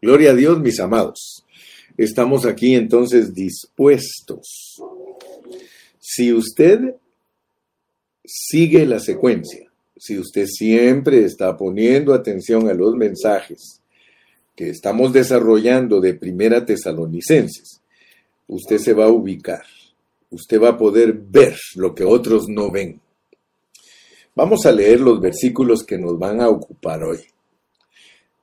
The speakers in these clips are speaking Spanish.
Gloria a Dios, mis amados. Estamos aquí entonces dispuestos. Si usted sigue la secuencia, si usted siempre está poniendo atención a los mensajes que estamos desarrollando de Primera Tesalonicenses, usted se va a ubicar, usted va a poder ver lo que otros no ven. Vamos a leer los versículos que nos van a ocupar hoy.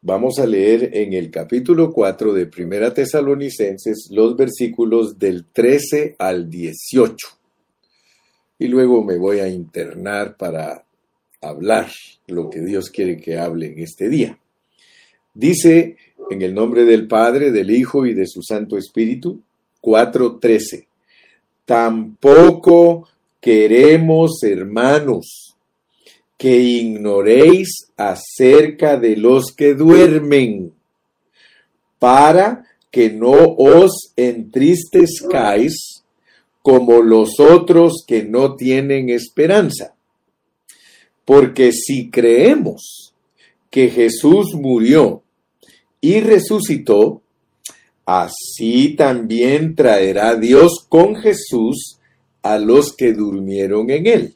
Vamos a leer en el capítulo 4 de Primera Tesalonicenses los versículos del 13 al 18. Y luego me voy a internar para hablar lo que Dios quiere que hable en este día. Dice en el nombre del Padre, del Hijo y de su Santo Espíritu, 4.13. Tampoco queremos, hermanos, que ignoréis acerca de los que duermen, para que no os entristezcáis como los otros que no tienen esperanza. Porque si creemos que Jesús murió y resucitó, así también traerá Dios con Jesús a los que durmieron en él.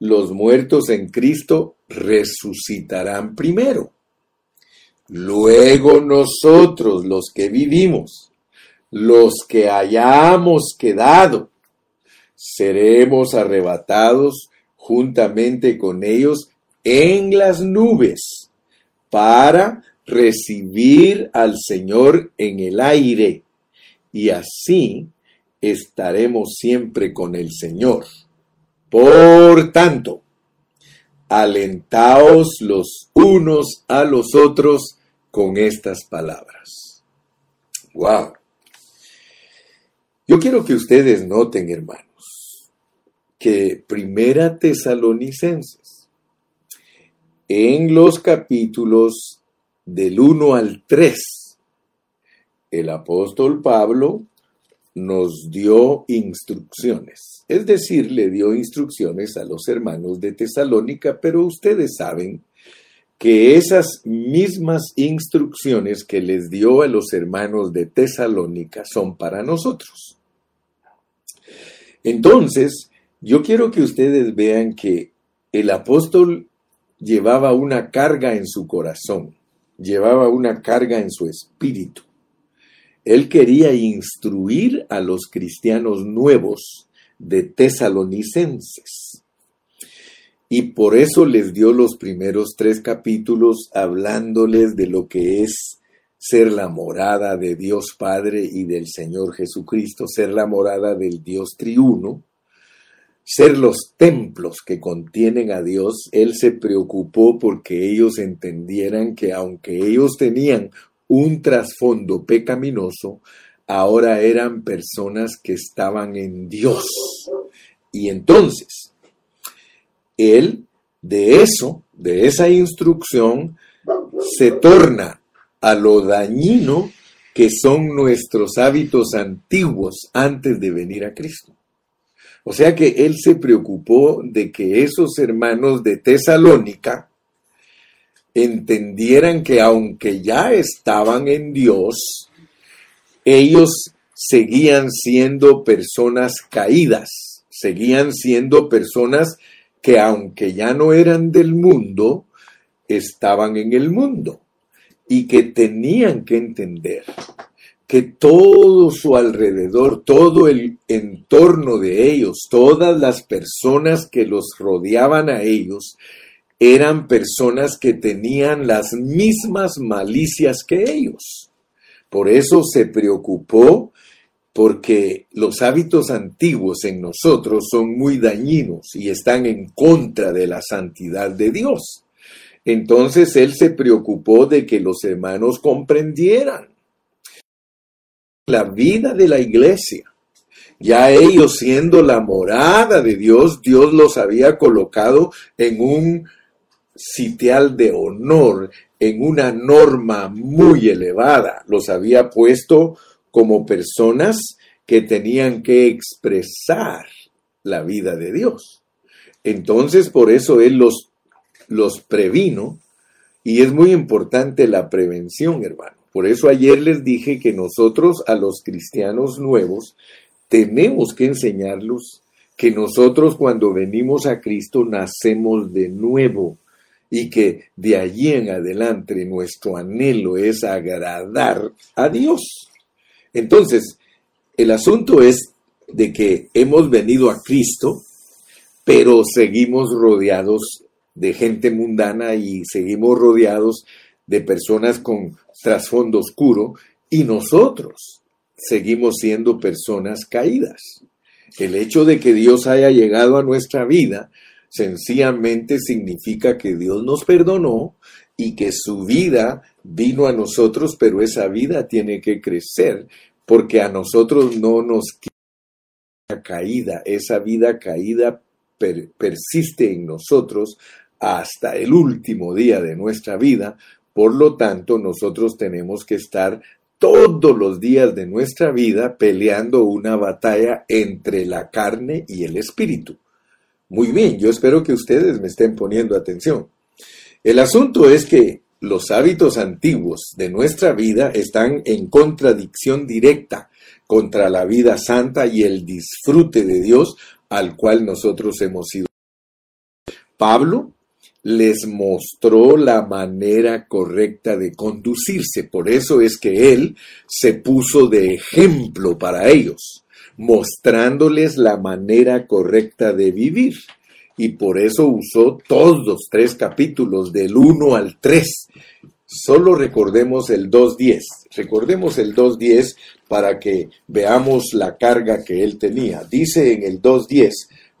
los muertos en Cristo resucitarán primero. Luego nosotros, los que vivimos, los que hayamos quedado, seremos arrebatados juntamente con ellos en las nubes para recibir al Señor en el aire y así estaremos siempre con el Señor. Por tanto, alentaos los unos a los otros con estas palabras. Wow. Yo quiero que ustedes noten, hermanos, que Primera Tesalonicenses, en los capítulos del 1 al 3, el apóstol Pablo nos dio instrucciones. Es decir, le dio instrucciones a los hermanos de Tesalónica, pero ustedes saben que esas mismas instrucciones que les dio a los hermanos de Tesalónica son para nosotros. Entonces, yo quiero que ustedes vean que el apóstol llevaba una carga en su corazón, llevaba una carga en su espíritu. Él quería instruir a los cristianos nuevos de tesalonicenses. Y por eso les dio los primeros tres capítulos hablándoles de lo que es ser la morada de Dios Padre y del Señor Jesucristo, ser la morada del Dios triuno, ser los templos que contienen a Dios, Él se preocupó porque ellos entendieran que aunque ellos tenían un trasfondo pecaminoso, ahora eran personas que estaban en Dios. Y entonces, él de eso, de esa instrucción, se torna a lo dañino que son nuestros hábitos antiguos antes de venir a Cristo. O sea que él se preocupó de que esos hermanos de Tesalónica, entendieran que aunque ya estaban en Dios, ellos seguían siendo personas caídas, seguían siendo personas que aunque ya no eran del mundo, estaban en el mundo y que tenían que entender que todo su alrededor, todo el entorno de ellos, todas las personas que los rodeaban a ellos, eran personas que tenían las mismas malicias que ellos. Por eso se preocupó porque los hábitos antiguos en nosotros son muy dañinos y están en contra de la santidad de Dios. Entonces él se preocupó de que los hermanos comprendieran la vida de la iglesia. Ya ellos siendo la morada de Dios, Dios los había colocado en un sitial de honor, en una norma muy elevada. Los había puesto como personas que tenían que expresar la vida de Dios. Entonces, por eso Él los, los previno y es muy importante la prevención, hermano. Por eso ayer les dije que nosotros a los cristianos nuevos tenemos que enseñarlos que nosotros cuando venimos a Cristo nacemos de nuevo y que de allí en adelante nuestro anhelo es agradar a Dios. Entonces, el asunto es de que hemos venido a Cristo, pero seguimos rodeados de gente mundana y seguimos rodeados de personas con trasfondo oscuro y nosotros seguimos siendo personas caídas. El hecho de que Dios haya llegado a nuestra vida sencillamente significa que Dios nos perdonó y que su vida vino a nosotros, pero esa vida tiene que crecer porque a nosotros no nos queda caída, esa vida caída persiste en nosotros hasta el último día de nuestra vida, por lo tanto nosotros tenemos que estar todos los días de nuestra vida peleando una batalla entre la carne y el espíritu. Muy bien, yo espero que ustedes me estén poniendo atención. El asunto es que los hábitos antiguos de nuestra vida están en contradicción directa contra la vida santa y el disfrute de Dios al cual nosotros hemos sido. Pablo les mostró la manera correcta de conducirse, por eso es que él se puso de ejemplo para ellos, mostrándoles la manera correcta de vivir y por eso usó todos los tres capítulos, del 1 al 3. Solo recordemos el 2.10. Recordemos el 2.10 para que veamos la carga que él tenía. Dice en el 2.10,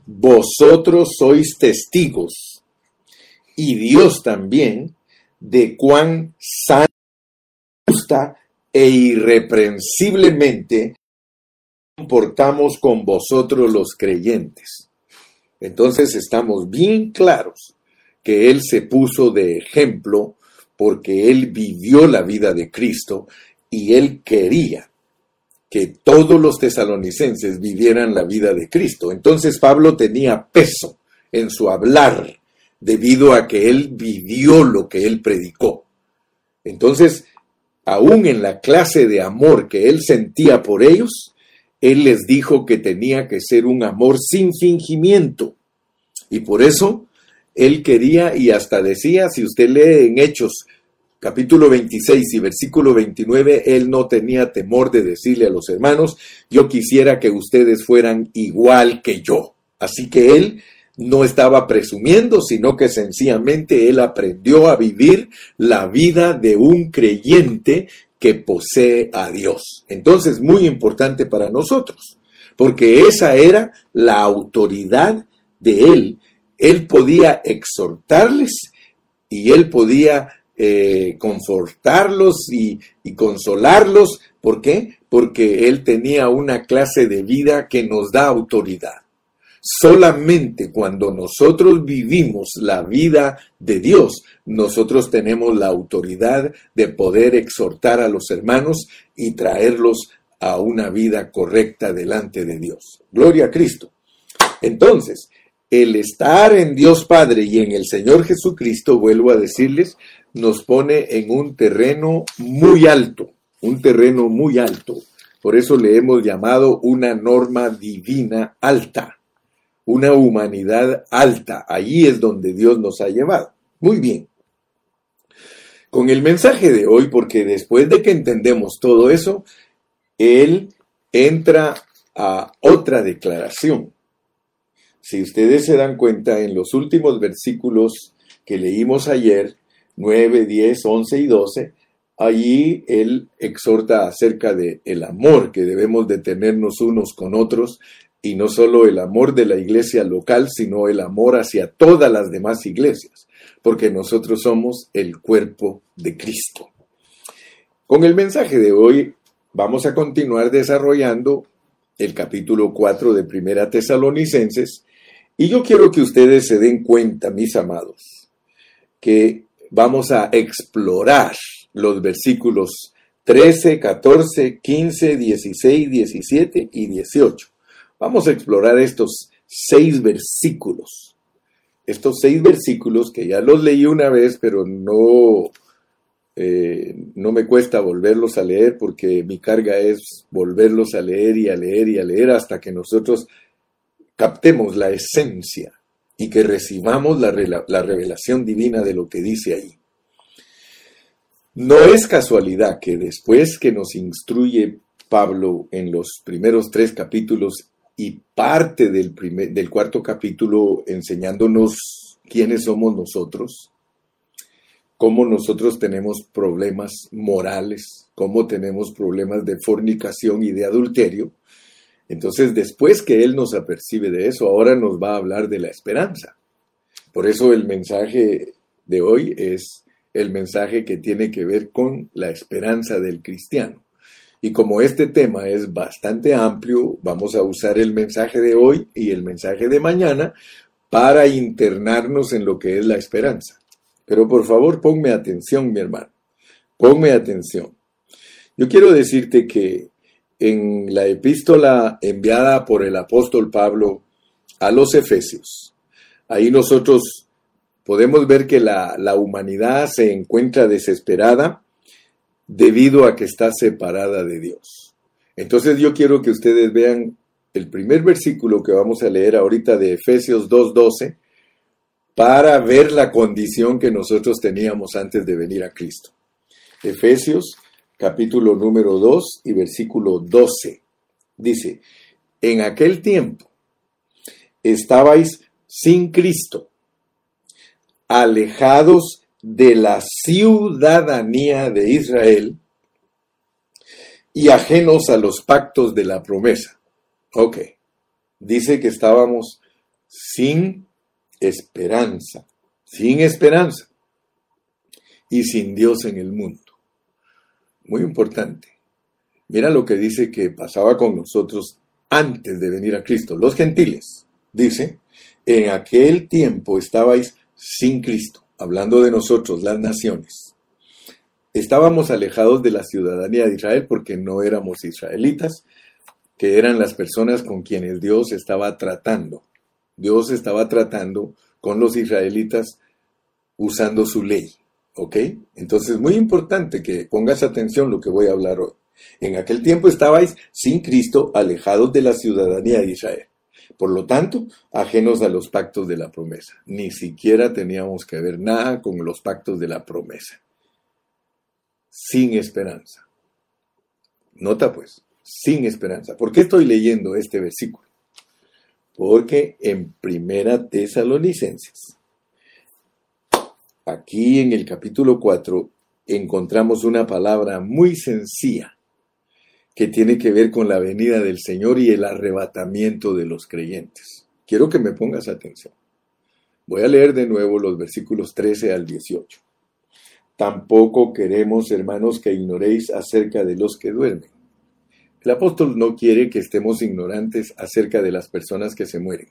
vosotros sois testigos, y Dios también, de cuán santa, justa e irreprensiblemente comportamos con vosotros los creyentes. Entonces estamos bien claros que Él se puso de ejemplo porque Él vivió la vida de Cristo y Él quería que todos los tesalonicenses vivieran la vida de Cristo. Entonces Pablo tenía peso en su hablar debido a que Él vivió lo que Él predicó. Entonces, aún en la clase de amor que Él sentía por ellos, él les dijo que tenía que ser un amor sin fingimiento. Y por eso Él quería y hasta decía, si usted lee en Hechos capítulo 26 y versículo 29, Él no tenía temor de decirle a los hermanos, yo quisiera que ustedes fueran igual que yo. Así que Él no estaba presumiendo, sino que sencillamente él aprendió a vivir la vida de un creyente que posee a Dios. Entonces, muy importante para nosotros, porque esa era la autoridad de Él. Él podía exhortarles y Él podía eh, confortarlos y, y consolarlos. ¿Por qué? Porque Él tenía una clase de vida que nos da autoridad. Solamente cuando nosotros vivimos la vida de Dios, nosotros tenemos la autoridad de poder exhortar a los hermanos y traerlos a una vida correcta delante de Dios. Gloria a Cristo. Entonces, el estar en Dios Padre y en el Señor Jesucristo, vuelvo a decirles, nos pone en un terreno muy alto, un terreno muy alto. Por eso le hemos llamado una norma divina alta una humanidad alta. Allí es donde Dios nos ha llevado. Muy bien. Con el mensaje de hoy, porque después de que entendemos todo eso, Él entra a otra declaración. Si ustedes se dan cuenta, en los últimos versículos que leímos ayer, 9, 10, 11 y 12, allí Él exhorta acerca de el amor que debemos de tenernos unos con otros y no solo el amor de la iglesia local, sino el amor hacia todas las demás iglesias, porque nosotros somos el cuerpo de Cristo. Con el mensaje de hoy vamos a continuar desarrollando el capítulo 4 de Primera Tesalonicenses y yo quiero que ustedes se den cuenta, mis amados, que vamos a explorar los versículos 13, 14, 15, 16, 17 y 18. Vamos a explorar estos seis versículos. Estos seis versículos que ya los leí una vez, pero no, eh, no me cuesta volverlos a leer porque mi carga es volverlos a leer y a leer y a leer hasta que nosotros captemos la esencia y que recibamos la, la revelación divina de lo que dice ahí. No es casualidad que después que nos instruye Pablo en los primeros tres capítulos y parte del, primer, del cuarto capítulo enseñándonos quiénes somos nosotros, cómo nosotros tenemos problemas morales, cómo tenemos problemas de fornicación y de adulterio, entonces, después que Él nos apercibe de eso, ahora nos va a hablar de la esperanza. Por eso el mensaje de hoy es el mensaje que tiene que ver con la esperanza del cristiano. Y como este tema es bastante amplio, vamos a usar el mensaje de hoy y el mensaje de mañana para internarnos en lo que es la esperanza. Pero por favor, ponme atención, mi hermano. Ponme atención. Yo quiero decirte que en la epístola enviada por el apóstol Pablo a los Efesios. Ahí nosotros podemos ver que la, la, humanidad se encuentra desesperada debido a que está separada de Dios. Entonces yo quiero que ustedes vean el primer versículo que vamos a leer ahorita de Efesios 2.12 para ver la condición que nosotros teníamos antes de venir a Cristo. Efesios capítulo número 2 y versículo 12. Dice, en aquel tiempo estabais sin Cristo, alejados de la ciudadanía de Israel y ajenos a los pactos de la promesa. Ok, dice que estábamos sin esperanza, sin esperanza y sin Dios en el mundo muy importante. Mira lo que dice que pasaba con nosotros antes de venir a Cristo. Los gentiles, dice, en aquel tiempo estabais sin Cristo, hablando de nosotros, las naciones. Estábamos alejados de la ciudadanía de Israel porque no éramos israelitas, que eran las personas con quienes Dios estaba tratando. Dios estaba tratando con los israelitas usando su ley. ¿Ok? Entonces, muy importante que pongas atención lo que voy a hablar hoy. En aquel tiempo estabais sin Cristo, alejados de la ciudadanía de Israel. Por lo tanto, ajenos a los pactos de la promesa. Ni siquiera teníamos que ver nada con los pactos de la promesa. Sin esperanza. Nota pues, sin esperanza. ¿Por qué estoy leyendo este versículo? Porque en Primera Tesalonicenses Aquí en el capítulo 4 encontramos una palabra muy sencilla que tiene que ver con la venida del Señor y el arrebatamiento de los creyentes. Quiero que me pongas atención. Voy a leer de nuevo los versículos 13 al 18. Tampoco queremos, hermanos, que ignoréis acerca de los que duermen. El apóstol no quiere que estemos ignorantes acerca de las personas que se mueren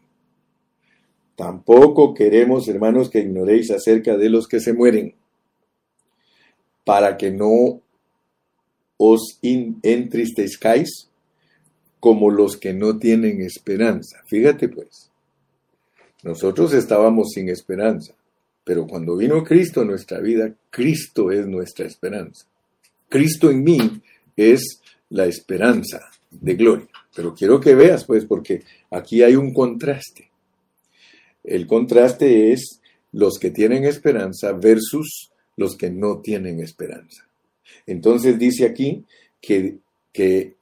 Tampoco queremos, hermanos, que ignoréis acerca de los que se mueren, para que no os entristezcáis como los que no tienen esperanza. Fíjate pues, nosotros estábamos sin esperanza, pero cuando vino Cristo en nuestra vida, Cristo es nuestra esperanza. Cristo en mí es la esperanza de gloria. Pero quiero que veas pues, porque aquí hay un contraste. El contraste es los que tienen esperanza versus los que no tienen esperanza. Entonces dice aquí que, que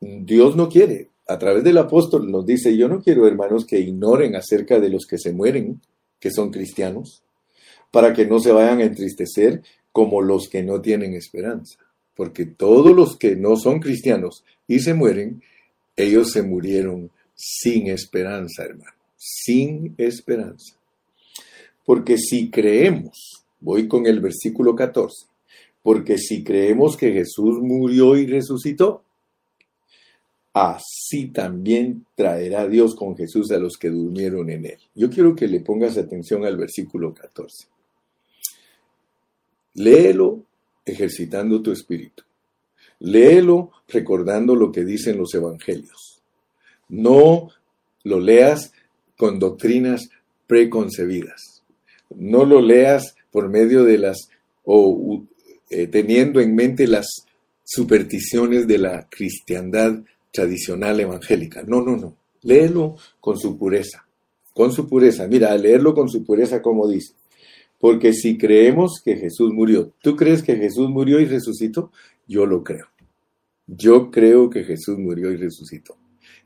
Dios no quiere. A través del apóstol nos dice, yo no quiero hermanos que ignoren acerca de los que se mueren, que son cristianos, para que no se vayan a entristecer como los que no tienen esperanza. Porque todos los que no son cristianos y se mueren, ellos se murieron sin esperanza, hermano sin esperanza. Porque si creemos, voy con el versículo 14, porque si creemos que Jesús murió y resucitó, así también traerá Dios con Jesús a los que durmieron en él. Yo quiero que le pongas atención al versículo 14. Léelo ejercitando tu espíritu. Léelo recordando lo que dicen los evangelios. No lo leas con doctrinas preconcebidas. No lo leas por medio de las o eh, teniendo en mente las supersticiones de la cristiandad tradicional evangélica. No, no, no. Léelo con su pureza. Con su pureza. Mira, leerlo con su pureza como dice. Porque si creemos que Jesús murió, ¿tú crees que Jesús murió y resucitó? Yo lo creo. Yo creo que Jesús murió y resucitó.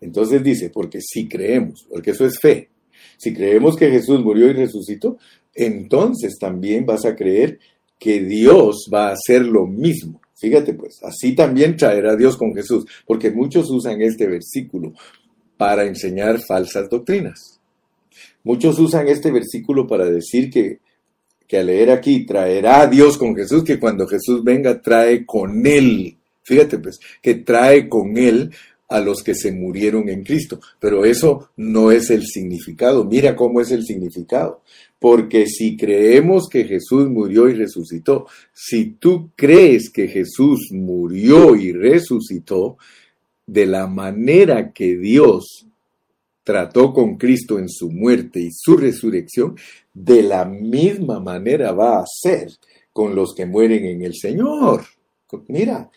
Entonces dice, porque si creemos, porque eso es fe, si creemos que Jesús murió y resucitó, entonces también vas a creer que Dios va a hacer lo mismo. Fíjate pues, así también traerá Dios con Jesús, porque muchos usan este versículo para enseñar falsas doctrinas. Muchos usan este versículo para decir que, que al leer aquí traerá Dios con Jesús, que cuando Jesús venga trae con él. Fíjate pues, que trae con él a los que se murieron en Cristo. Pero eso no es el significado. Mira cómo es el significado. Porque si creemos que Jesús murió y resucitó, si tú crees que Jesús murió y resucitó, de la manera que Dios trató con Cristo en su muerte y su resurrección, de la misma manera va a ser con los que mueren en el Señor. Mira,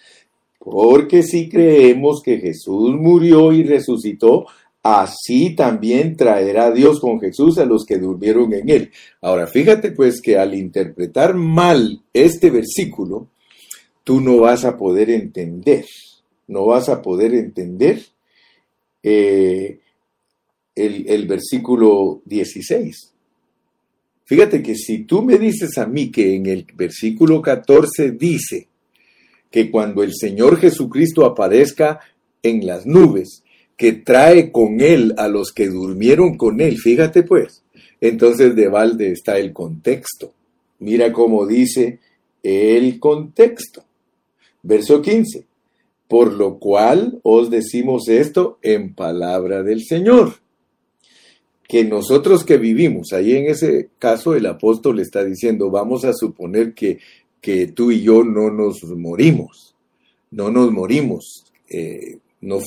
porque si creemos que Jesús murió y resucitó, así también traerá Dios con Jesús a los que durmieron en él. Ahora, fíjate pues que al interpretar mal este versículo, tú no vas a poder entender, no vas a poder entender eh, el, el versículo 16. Fíjate que si tú me dices a mí que en el versículo 14 dice que cuando el Señor Jesucristo aparezca en las nubes, que trae con él a los que durmieron con él. Fíjate pues, entonces de balde está el contexto. Mira cómo dice el contexto. Verso 15. Por lo cual os decimos esto en palabra del Señor. Que nosotros que vivimos, ahí en ese caso el apóstol está diciendo, vamos a suponer que, que tú y yo no nos morimos, no nos morimos. Eh, no,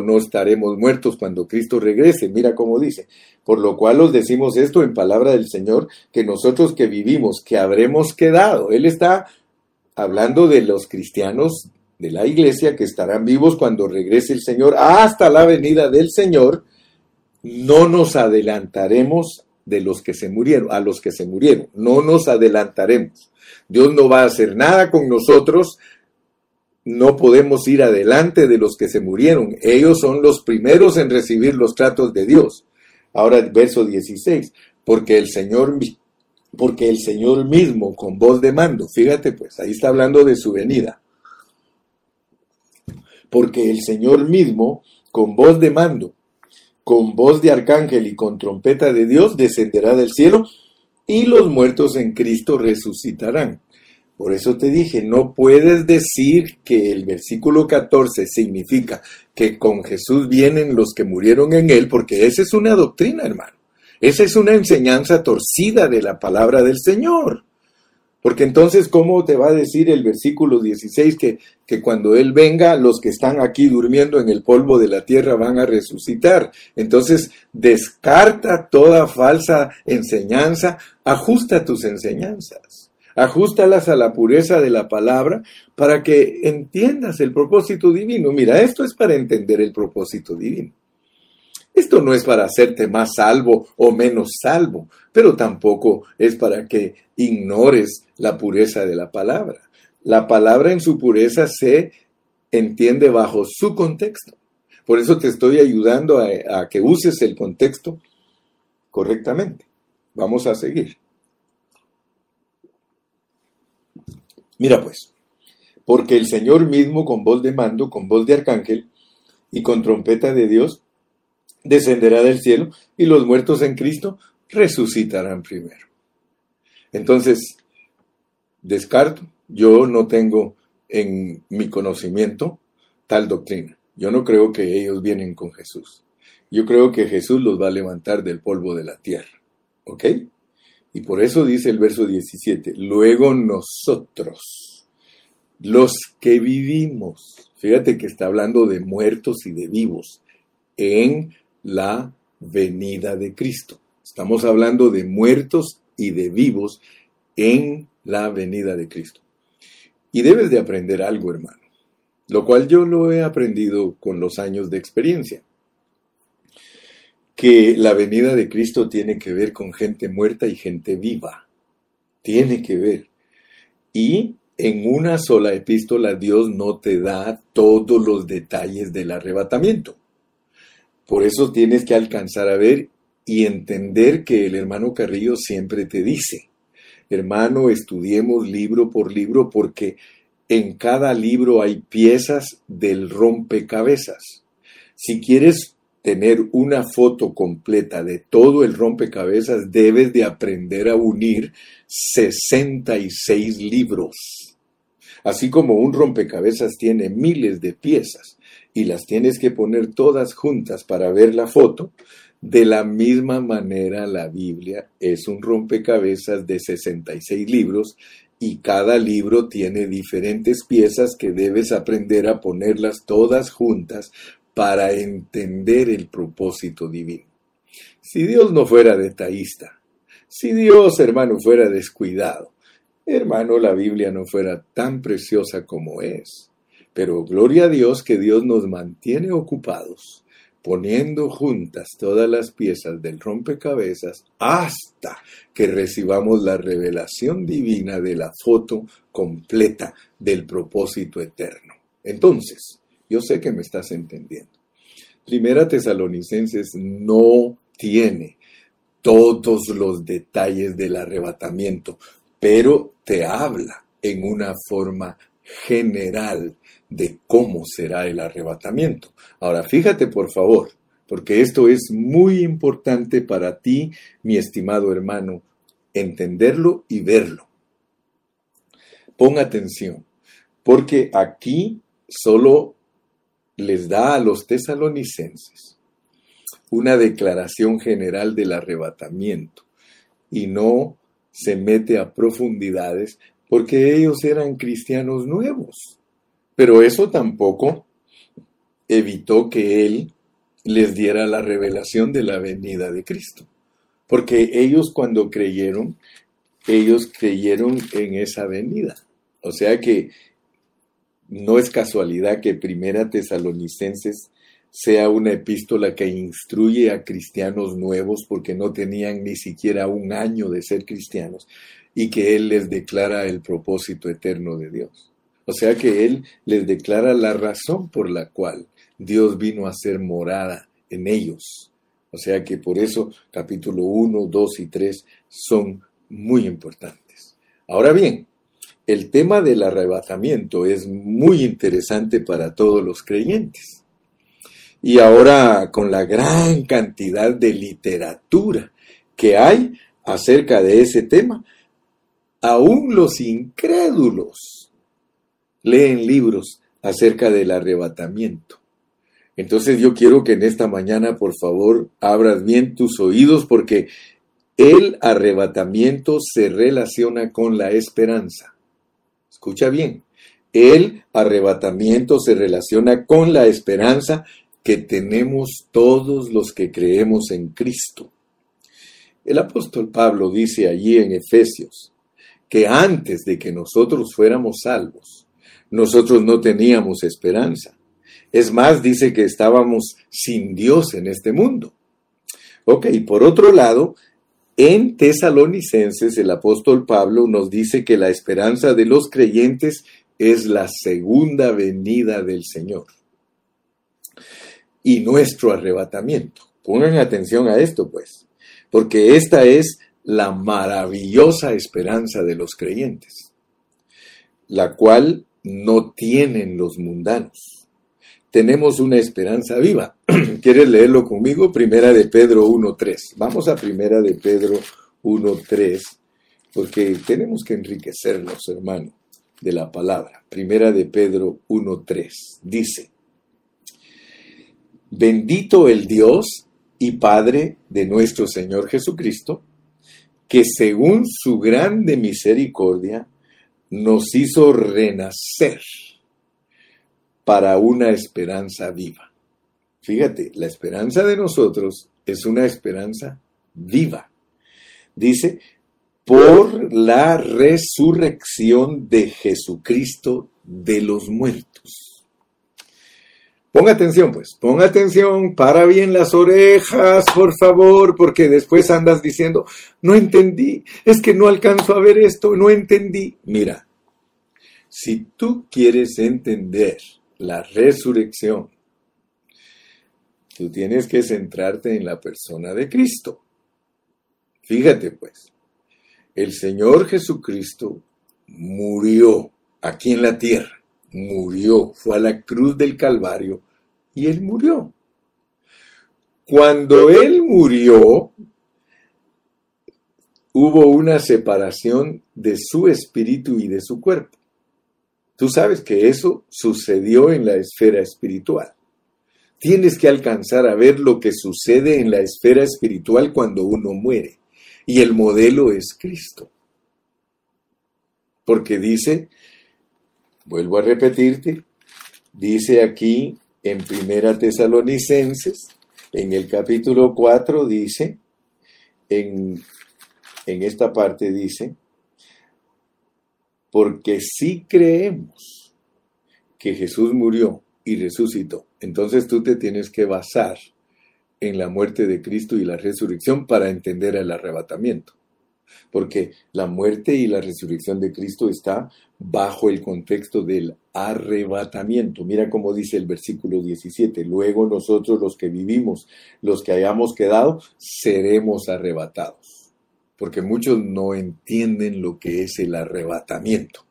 no, estaremos muertos cuando Cristo regrese. Mira cómo dice. Por lo cual os decimos esto en palabra del Señor, que nosotros que vivimos, que habremos quedado. Él está hablando de los cristianos de la iglesia que estarán vivos cuando regrese el Señor hasta la venida del Señor. No nos adelantaremos de los que se murieron, a los que se murieron. No nos adelantaremos. Dios no va a hacer nada con nosotros no podemos ir adelante de los que se murieron. Ellos son los primeros en recibir los tratos de Dios. Ahora verso 16, porque el Señor porque el Señor mismo con voz de mando, fíjate pues, ahí está hablando de su venida. Porque el Señor mismo con voz de mando, con voz de arcángel y con trompeta de Dios descenderá del cielo y los muertos en Cristo resucitarán. Por eso te dije, no puedes decir que el versículo 14 significa que con Jesús vienen los que murieron en él, porque esa es una doctrina, hermano. Esa es una enseñanza torcida de la palabra del Señor. Porque entonces, ¿cómo te va a decir el versículo 16 que, que cuando Él venga, los que están aquí durmiendo en el polvo de la tierra van a resucitar? Entonces, descarta toda falsa enseñanza, ajusta tus enseñanzas. Ajustalas a la pureza de la palabra para que entiendas el propósito divino. Mira, esto es para entender el propósito divino. Esto no es para hacerte más salvo o menos salvo, pero tampoco es para que ignores la pureza de la palabra. La palabra en su pureza se entiende bajo su contexto. Por eso te estoy ayudando a, que uses el contexto correctamente. Vamos a seguir. Mira pues, porque el Señor mismo con voz de mando, con voz de arcángel y con trompeta de Dios, descenderá del cielo y los muertos en Cristo resucitarán primero. Entonces, descarto, yo no tengo en mi conocimiento tal doctrina. Yo no creo que ellos vienen con Jesús. Yo creo que Jesús los va a levantar del polvo de la tierra. ¿Ok? Y por eso dice el verso 17, luego nosotros, los que vivimos, fíjate que está hablando de muertos y de vivos, en la venida de Cristo. Estamos hablando de muertos y de vivos en la venida de Cristo. Y debes de aprender algo, hermano, lo cual yo lo he aprendido con los años de experiencia que la venida de Cristo tiene que ver con gente muerta y gente viva. Tiene que ver. Y en una sola epístola Dios no te da todos los detalles del arrebatamiento. Por eso tienes que alcanzar a ver y entender que el hermano Carrillo siempre te dice, hermano, estudiemos libro por libro porque en cada libro hay piezas del rompecabezas. Si quieres tener una foto completa de todo el rompecabezas, debes de aprender a unir 66 libros. Así como un rompecabezas tiene miles de piezas y las tienes que poner todas juntas para ver la foto, de la misma manera la Biblia es un rompecabezas de 66 libros y cada libro tiene diferentes piezas que debes aprender a ponerlas todas juntas para entender el propósito divino. Si Dios no fuera detallista, si Dios, hermano, fuera descuidado, hermano, la Biblia no fuera tan preciosa como es. Pero gloria a Dios que Dios nos mantiene ocupados, poniendo juntas todas las piezas del rompecabezas hasta que recibamos la revelación divina de la foto completa del propósito eterno. Entonces, yo sé que me estás entendiendo. Primera Tesalonicenses no tiene todos los detalles del arrebatamiento, pero te habla en una forma general de cómo será el arrebatamiento. Ahora, fíjate por favor, porque esto es muy importante para ti, mi estimado hermano, entenderlo y verlo. Pon atención, porque aquí solo les da a los tesalonicenses una declaración general del arrebatamiento y no se mete a profundidades porque ellos eran cristianos nuevos. Pero eso tampoco evitó que él les diera la revelación de la venida de Cristo. Porque ellos cuando creyeron, ellos creyeron en esa venida. O sea que no es casualidad que Primera Tesalonicenses sea una epístola que instruye a cristianos nuevos porque no tenían ni siquiera un año de ser cristianos y que Él les declara el propósito eterno de Dios. O sea que Él les declara la razón por la cual Dios vino a ser morada en ellos. O sea que por eso capítulo 1, 2 y 3 son muy importantes. Ahora bien, el tema del arrebatamiento es muy interesante para todos los creyentes. Y ahora con la gran cantidad de literatura que hay acerca de ese tema, aún los incrédulos leen libros acerca del arrebatamiento. Entonces yo quiero que en esta mañana, por favor, abras bien tus oídos porque el arrebatamiento se relaciona con la esperanza. Escucha bien, el arrebatamiento se relaciona con la esperanza que tenemos todos los que creemos en Cristo. El apóstol Pablo dice allí en Efesios que antes de que nosotros fuéramos salvos, nosotros no teníamos esperanza. Es más, dice que estábamos sin Dios en este mundo. Ok, por otro lado, en Tesalonicenses el apóstol Pablo nos dice que la esperanza de los creyentes es la segunda venida del Señor y nuestro arrebatamiento. Pongan atención a esto, pues, porque esta es la maravillosa esperanza de los creyentes, la cual no tienen los mundanos tenemos una esperanza viva. ¿Quieres leerlo conmigo? Primera de Pedro 1.3. Vamos a Primera de Pedro 1.3, porque tenemos que enriquecernos, hermano, de la palabra. Primera de Pedro 1.3. Dice, Bendito el Dios y Padre de nuestro Señor Jesucristo, que según su grande misericordia nos hizo renacer para una esperanza viva. Fíjate, la esperanza de nosotros es una esperanza viva. Dice, por la resurrección de Jesucristo de los muertos. Ponga atención, pues, ponga atención, para bien las orejas, por favor, porque después andas diciendo, no entendí, es que no alcanzo a ver esto, no entendí. Mira, si tú quieres entender la resurrección, tú tienes que centrarte en la persona de Cristo. Fíjate, pues, el Señor Jesucristo murió aquí en la tierra, murió, fue a la cruz del Calvario y Él murió. Cuando Él murió, hubo una separación de su espíritu y de su cuerpo. Tú sabes que eso sucedió en la esfera espiritual. Tienes que alcanzar a ver lo que sucede en la esfera espiritual cuando uno muere. Y el modelo es Cristo. Porque dice, vuelvo a repetirte, dice aquí en Primera Tesalonicenses, en el capítulo 4 dice, en, en esta parte dice, porque si creemos que Jesús murió y resucitó, entonces tú te tienes que basar en la muerte de Cristo y la resurrección para entender el arrebatamiento. Porque la muerte y la resurrección de Cristo está bajo el contexto del arrebatamiento. Mira cómo dice el versículo 17. Luego nosotros los que vivimos, los que hayamos quedado, seremos arrebatados. Porque muchos no entienden lo que es el arrebatamiento.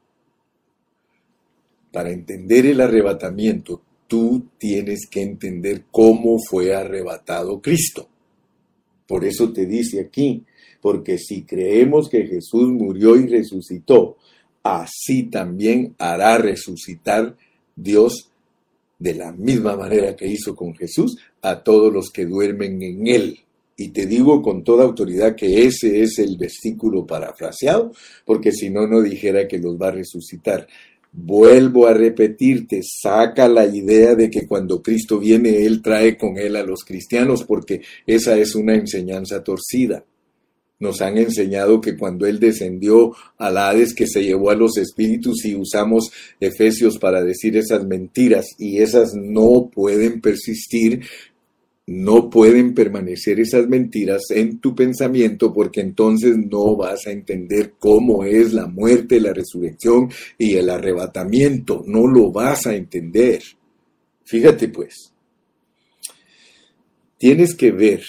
Para entender el arrebatamiento, tú tienes que entender cómo fue arrebatado Cristo. Por eso te dice aquí, porque si creemos que Jesús murió y resucitó, así también hará resucitar Dios de la misma manera que hizo con Jesús a todos los que duermen en él. Y te digo con toda autoridad que ese es el versículo parafraseado, porque si no, no dijera que los va a resucitar. Vuelvo a repetirte, saca la idea de que cuando Cristo viene, Él trae con Él a los cristianos, porque esa es una enseñanza torcida. Nos han enseñado que cuando Él descendió al Hades, que se llevó a los espíritus y usamos Efesios para decir esas mentiras y esas no pueden persistir no pueden permanecer esas mentiras en tu pensamiento porque entonces no vas a entender cómo es la muerte, la resurrección y el arrebatamiento. No lo vas a entender. Fíjate pues, tienes que ver,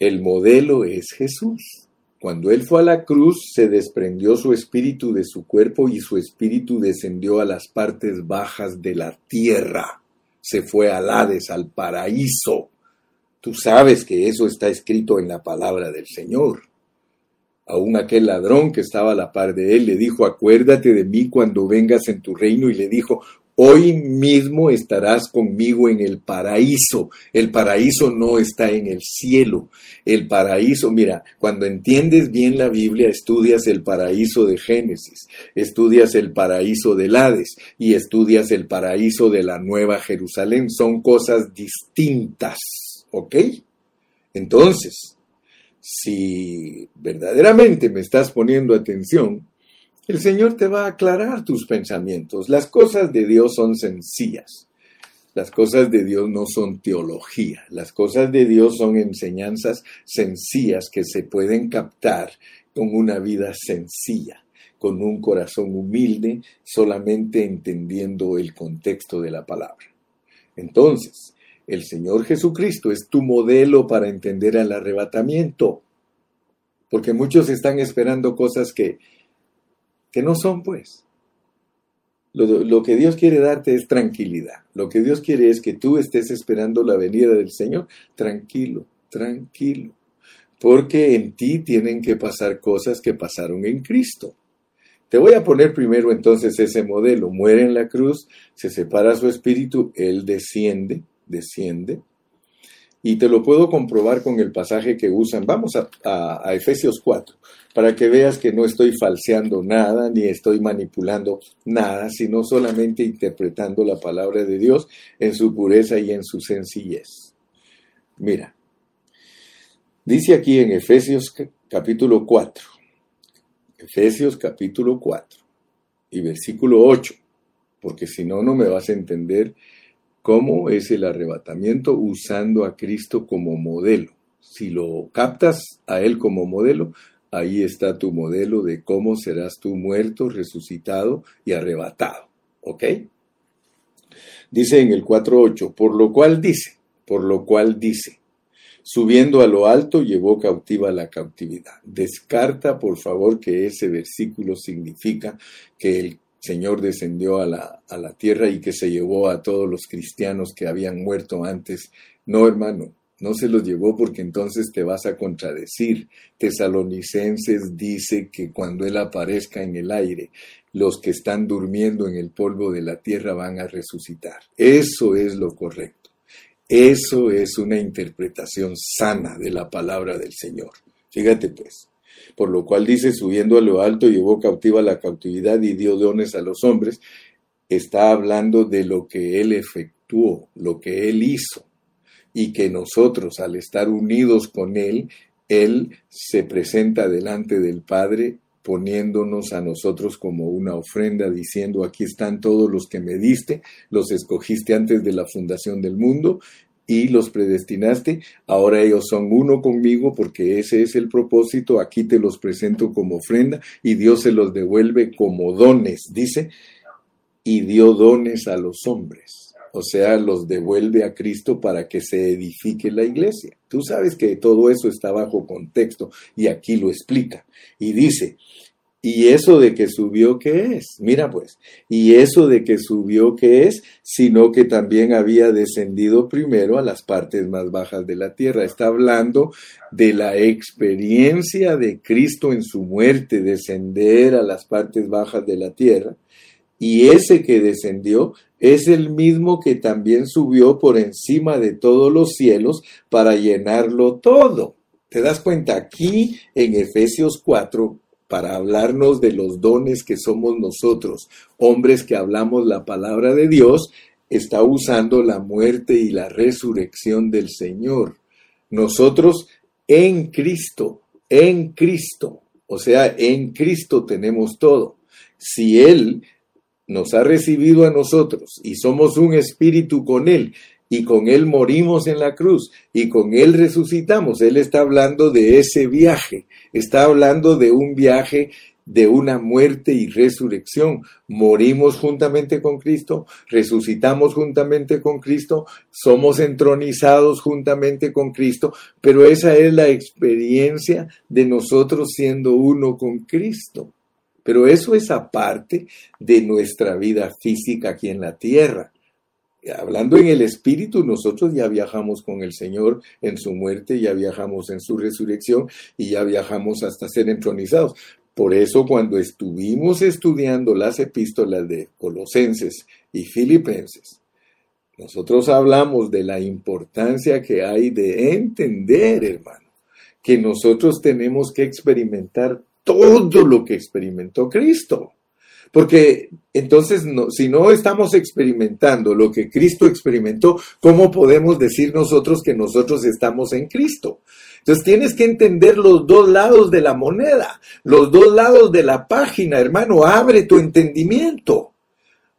el modelo es Jesús. Cuando Él fue a la cruz, se desprendió su espíritu de su cuerpo y su espíritu descendió a las partes bajas de la tierra. Se fue al Hades, al paraíso Tú sabes que eso está escrito en la palabra del Señor. Aún aquel ladrón que estaba a la par de él le dijo, acuérdate de mí cuando vengas en tu reino y le dijo, hoy mismo estarás conmigo en el paraíso. El paraíso no está en el cielo. El paraíso, mira, cuando entiendes bien la Biblia, estudias el paraíso de Génesis, estudias el paraíso del Hades y estudias el paraíso de la Nueva Jerusalén. Son cosas distintas. ¿Ok? Entonces, si verdaderamente me estás poniendo atención, el Señor te va a aclarar tus pensamientos. Las cosas de Dios son sencillas. Las cosas de Dios no son teología. Las cosas de Dios son enseñanzas sencillas que se pueden captar con una vida sencilla, con un corazón humilde, solamente entendiendo el contexto de la palabra. Entonces, el Señor Jesucristo es tu modelo para entender el arrebatamiento. Porque muchos están esperando cosas que, que no son, pues. Lo, lo, que Dios quiere darte es tranquilidad. Lo que Dios quiere es que tú estés esperando la venida del Señor tranquilo, tranquilo. Porque en ti tienen que pasar cosas que pasaron en Cristo. Te voy a poner primero entonces ese modelo. Muere en la cruz, se separa su espíritu, Él desciende, desciende, Y te lo puedo comprobar con el pasaje que usan. Vamos a, Efesios 4 para que veas que no estoy falseando nada, ni estoy manipulando nada, sino solamente interpretando la palabra de Dios en su pureza y en su sencillez. Mira, dice aquí en Efesios capítulo 4, Efesios capítulo 4 y versículo 8, porque si no, no me vas a entender cómo es el arrebatamiento usando a Cristo como modelo. Si lo captas a Él como modelo, Ahí está tu modelo de cómo serás tú muerto, resucitado y arrebatado. ¿Ok? Dice en el 4.8, por lo cual dice, por lo cual dice, subiendo a lo alto llevó cautiva la cautividad. Descarta, por favor, que ese versículo significa que el Señor descendió a la, a la tierra y que se llevó a todos los cristianos que habían muerto antes. No, hermano, no se los llevó porque entonces te vas a contradecir. Tesalonicenses dice que cuando Él aparezca en el aire, los que están durmiendo en el polvo de la tierra van a resucitar. Eso es lo correcto. Eso es una interpretación sana de la palabra del Señor. Fíjate pues. Por lo cual dice, subiendo a lo alto, llevó cautiva la cautividad y dio dones a los hombres. Está hablando de lo que Él efectuó, lo que Él hizo y que nosotros al estar unidos con Él, Él se presenta delante del Padre poniéndonos a nosotros como una ofrenda, diciendo, aquí están todos los que me diste, los escogiste antes de la fundación del mundo y los predestinaste, ahora ellos son uno conmigo porque ese es el propósito, aquí te los presento como ofrenda y Dios se los devuelve como dones, dice, y dio dones a los hombres o sea, los devuelve a Cristo para que se edifique la iglesia. Tú sabes que todo eso está bajo contexto y aquí lo explica. Y dice, ¿y eso de que subió qué es? Mira pues, ¿y eso de que subió qué es? Sino que también había descendido primero a las partes más bajas de la tierra. Está hablando de la experiencia de Cristo en su muerte, descender a las partes bajas de la tierra. Y ese que descendió es el mismo que también subió por encima de todos los cielos para llenarlo todo. ¿Te das cuenta? Aquí en Efesios 4, para hablarnos de los dones que somos nosotros, hombres que hablamos la palabra de Dios, está usando la muerte y la resurrección del Señor. Nosotros en Cristo, en Cristo, o sea, en Cristo tenemos todo. Si Él nos ha recibido a nosotros y somos un espíritu con Él y con Él morimos en la cruz y con Él resucitamos. Él está hablando de ese viaje, está hablando de un viaje de una muerte y resurrección. Morimos juntamente con Cristo, resucitamos juntamente con Cristo, somos entronizados juntamente con Cristo, pero esa es la experiencia de nosotros siendo uno con Cristo. Pero eso es aparte de nuestra vida física aquí en la tierra. Hablando en el espíritu, nosotros ya viajamos con el Señor en su muerte, ya viajamos en su resurrección y ya viajamos hasta ser entronizados. Por eso cuando estuvimos estudiando las epístolas de Colosenses y Filipenses, nosotros hablamos de la importancia que hay de entender, hermano, que nosotros tenemos que experimentar todo lo que experimentó Cristo. Porque entonces, si no estamos experimentando lo que Cristo experimentó, ¿cómo podemos decir nosotros que nosotros estamos en Cristo? Entonces tienes que entender los dos lados de la moneda, los dos lados de la página, hermano, abre tu entendimiento.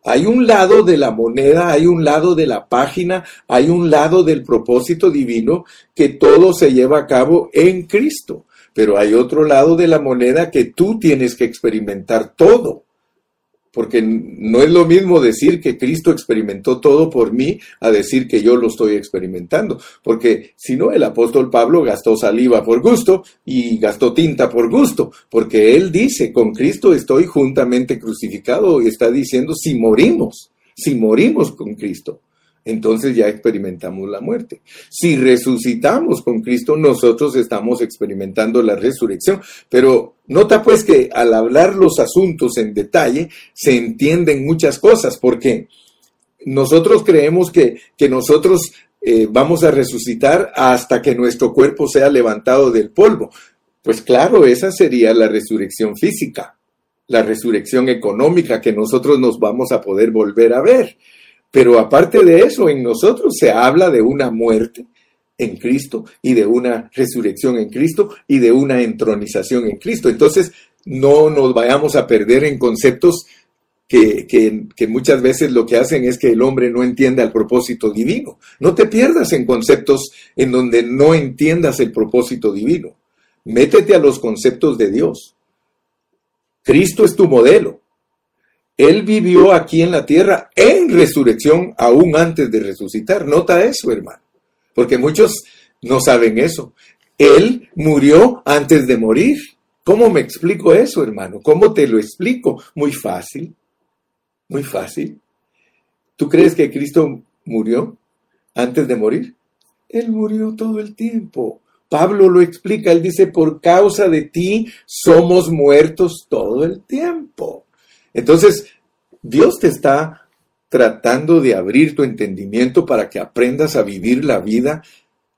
Hay un lado de la moneda, hay un lado de la página, hay un lado del propósito divino que todo se lleva a cabo en Cristo. Pero hay otro lado de la moneda que tú tienes que experimentar todo. Porque no es lo mismo decir que Cristo experimentó todo por mí a decir que yo lo estoy experimentando. Porque si no, el apóstol Pablo gastó saliva por gusto y gastó tinta por gusto. Porque él dice, con Cristo estoy juntamente crucificado y está diciendo, si morimos, si morimos con Cristo entonces ya experimentamos la muerte. Si resucitamos con Cristo, nosotros estamos experimentando la resurrección. Pero nota pues que al hablar los asuntos en detalle, se entienden muchas cosas, porque nosotros creemos que, que nosotros eh, vamos a resucitar hasta que nuestro cuerpo sea levantado del polvo. Pues claro, esa sería la resurrección física, la resurrección económica que nosotros nos vamos a poder volver a ver. Pero aparte de eso, en nosotros se habla de una muerte en Cristo y de una resurrección en Cristo y de una entronización en Cristo. Entonces, no nos vayamos a perder en conceptos que, que, muchas veces lo que hacen es que el hombre no entienda el propósito divino. No te pierdas en conceptos en donde no entiendas el propósito divino. Métete a los conceptos de Dios. Cristo es tu modelo. Él vivió aquí en la tierra en resurrección aún antes de resucitar. Nota eso, hermano. Porque muchos no saben eso. Él murió antes de morir. ¿Cómo me explico eso, hermano? ¿Cómo te lo explico? Muy fácil. Muy fácil. ¿Tú crees que Cristo murió antes de morir? Él murió todo el tiempo. Pablo lo explica, él dice, por causa de ti somos muertos todo el tiempo. Entonces, Dios te está tratando de abrir tu entendimiento para que aprendas a vivir la vida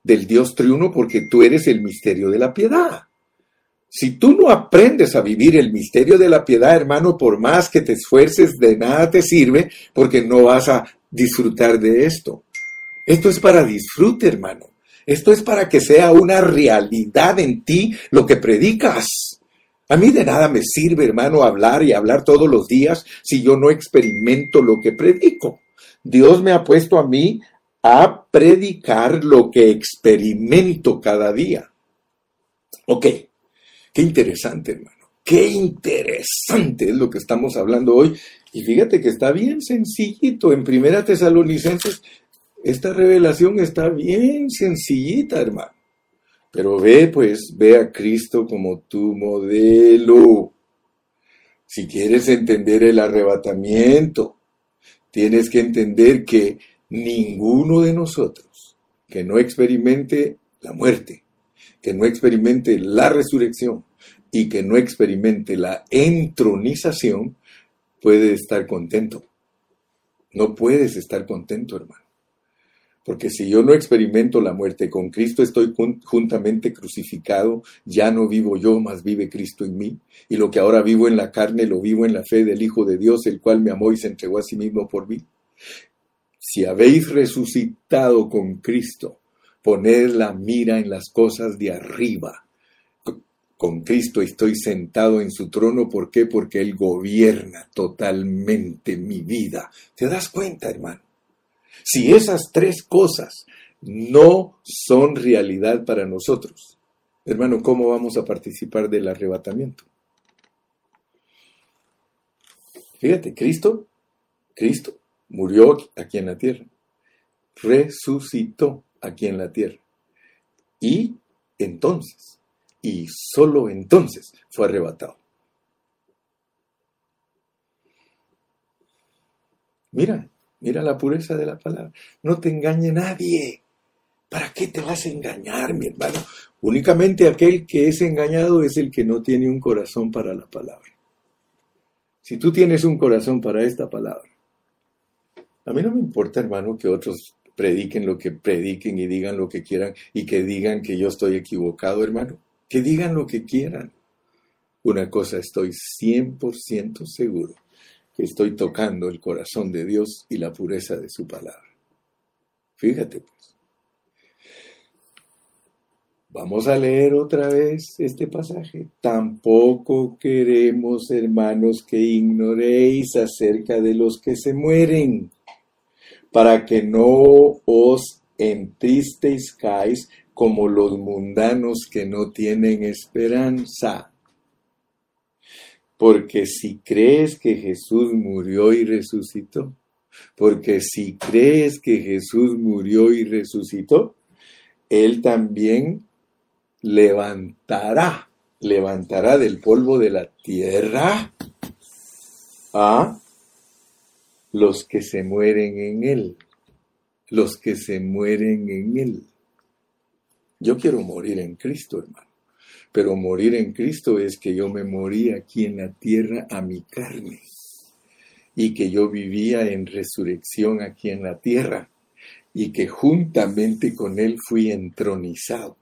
del Dios triuno porque tú eres el misterio de la piedad. Si tú no aprendes a vivir el misterio de la piedad, hermano, por más que te esfuerces, de nada te sirve porque no vas a disfrutar de esto. Esto es para disfrute, hermano. Esto es para que sea una realidad en ti lo que predicas. A mí de nada me sirve, hermano, hablar y hablar todos los días si yo no experimento lo que predico. Dios me ha puesto a mí a predicar lo que experimento cada día. Ok, qué interesante, hermano. Qué interesante es lo que estamos hablando hoy. Y fíjate que está bien sencillito. En Primera Tesalonicenses esta revelación está bien sencillita, hermano. Pero ve, pues, ve a Cristo como tu modelo. Si quieres entender el arrebatamiento, tienes que entender que ninguno de nosotros que no experimente la muerte, que no experimente la resurrección y que no experimente la entronización, puede estar contento. No puedes estar contento, hermano. Porque si yo no experimento la muerte con Cristo, estoy juntamente crucificado, ya no vivo yo, mas vive Cristo en mí. Y lo que ahora vivo en la carne, lo vivo en la fe del Hijo de Dios, el cual me amó y se entregó a sí mismo por mí. Si habéis resucitado con Cristo, poned la mira en las cosas de arriba. Con Cristo estoy sentado en su trono. ¿Por qué? Porque Él gobierna totalmente mi vida. ¿Te das cuenta, hermano? Si esas tres cosas no son realidad para nosotros, hermano, ¿cómo vamos a participar del arrebatamiento? Fíjate, Cristo, Cristo murió aquí en la tierra, resucitó aquí en la tierra y entonces, y solo entonces fue arrebatado. Mira, Mira la pureza de la palabra. No te engañe nadie. ¿Para qué te vas a engañar, mi hermano? Únicamente aquel que es engañado es el que no tiene un corazón para la palabra. Si tú tienes un corazón para esta palabra, a mí no me importa, hermano, que otros prediquen lo que prediquen y digan lo que quieran y que digan que yo estoy equivocado, hermano. Que digan lo que quieran. Una cosa estoy 100% seguro que estoy tocando el corazón de Dios y la pureza de su palabra. Fíjate pues. Vamos a leer otra vez este pasaje. Tampoco queremos, hermanos, que ignoréis acerca de los que se mueren, para que no os entristezcáis como los mundanos que no tienen esperanza. Porque si crees que Jesús murió y resucitó, porque si crees que Jesús murió y resucitó, Él también levantará, levantará del polvo de la tierra a los que se mueren en Él, los que se mueren en Él. Yo quiero morir en Cristo, hermano. Pero morir en Cristo es que yo me morí aquí en la tierra a mi carne y que yo vivía en resurrección aquí en la tierra y que juntamente con él fui entronizado.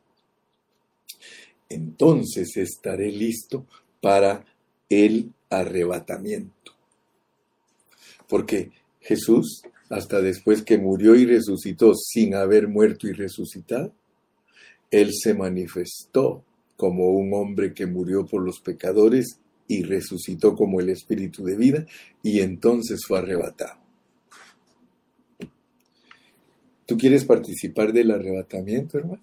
Entonces estaré listo para el arrebatamiento. Porque Jesús, hasta después que murió y resucitó sin haber muerto y resucitado, Él se manifestó como un hombre que murió por los pecadores y resucitó como el espíritu de vida y entonces fue arrebatado. ¿Tú quieres participar del arrebatamiento, hermano?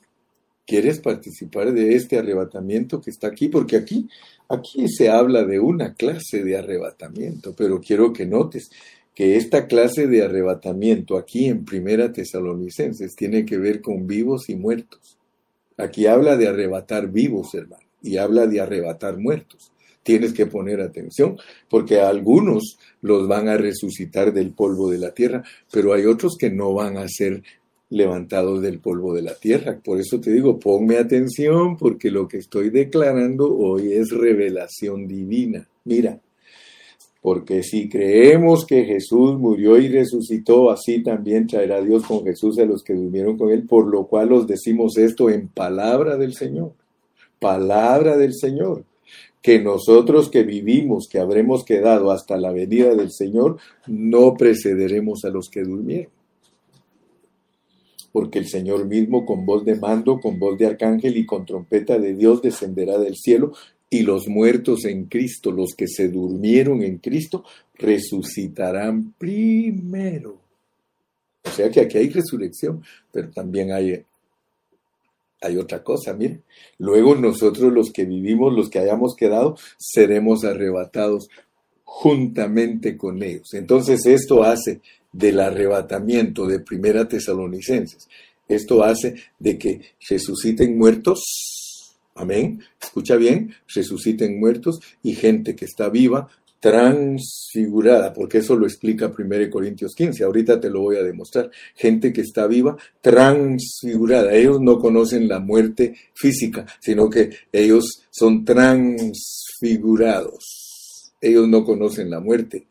¿Quieres participar de este arrebatamiento que está aquí? Porque aquí, aquí se habla de una clase de arrebatamiento, pero quiero que notes que esta clase de arrebatamiento aquí en Primera Tesalonicenses tiene que ver con vivos y muertos. Aquí habla de arrebatar vivos, hermano, y habla de arrebatar muertos tienes que poner atención, porque algunos los van a resucitar del polvo de la tierra, pero hay otros que no van a ser levantados del polvo de la tierra. Por eso te digo, ponme atención, porque lo que estoy declarando hoy es revelación divina. Mira, porque si creemos que Jesús murió y resucitó, así también traerá Dios con Jesús a los que durmieron con él, por lo cual os decimos esto en palabra del Señor. Palabra del Señor que nosotros que vivimos, que habremos quedado hasta la venida del Señor, no precederemos a los que durmieron. Porque el Señor mismo con voz de mando, con voz de arcángel y con trompeta de Dios descenderá del cielo y los muertos en Cristo, los que se durmieron en Cristo, resucitarán primero. O sea que aquí hay resurrección, pero también hay hay otra cosa, mire. Luego nosotros los que vivimos, los que hayamos quedado, seremos arrebatados juntamente con ellos. Entonces esto hace del arrebatamiento de Primera Tesalonicenses. Esto hace de que resuciten muertos, amén, escucha bien, resuciten muertos y gente que está viva transfigurada, porque eso lo explica 1 Corintios 15, ahorita te lo voy a demostrar. Gente que está viva, transfigurada. Ellos no conocen la muerte física, sino que ellos son transfigurados. Ellos no conocen la muerte,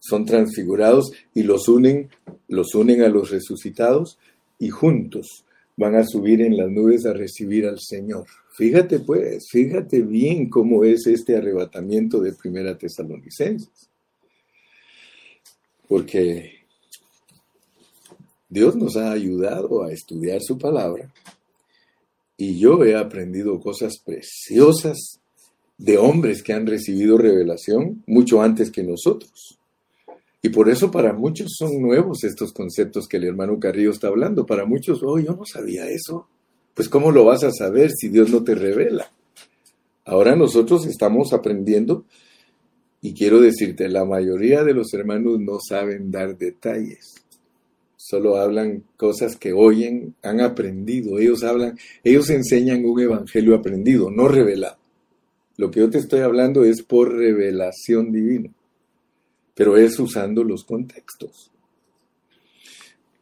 son transfigurados y los unen, los unen a los resucitados y juntos van a subir en las nubes a recibir al Señor. Fíjate pues, fíjate bien cómo es este arrebatamiento de Primera Tesalonicenses. Porque Dios nos ha ayudado a estudiar su palabra y yo he aprendido cosas preciosas de hombres que han recibido revelación mucho antes que nosotros. Y por eso para muchos son nuevos estos conceptos que el hermano Carrillo está hablando. Para muchos, oh, yo no sabía eso. Pues ¿cómo lo vas a saber si Dios no te revela? Ahora nosotros estamos aprendiendo y quiero decirte, la mayoría de los hermanos no saben dar detalles. Solo hablan cosas que oyen, han aprendido. Ellos hablan, ellos enseñan un evangelio aprendido, no revelado. Lo que yo te estoy hablando es por revelación divina, pero es usando los contextos.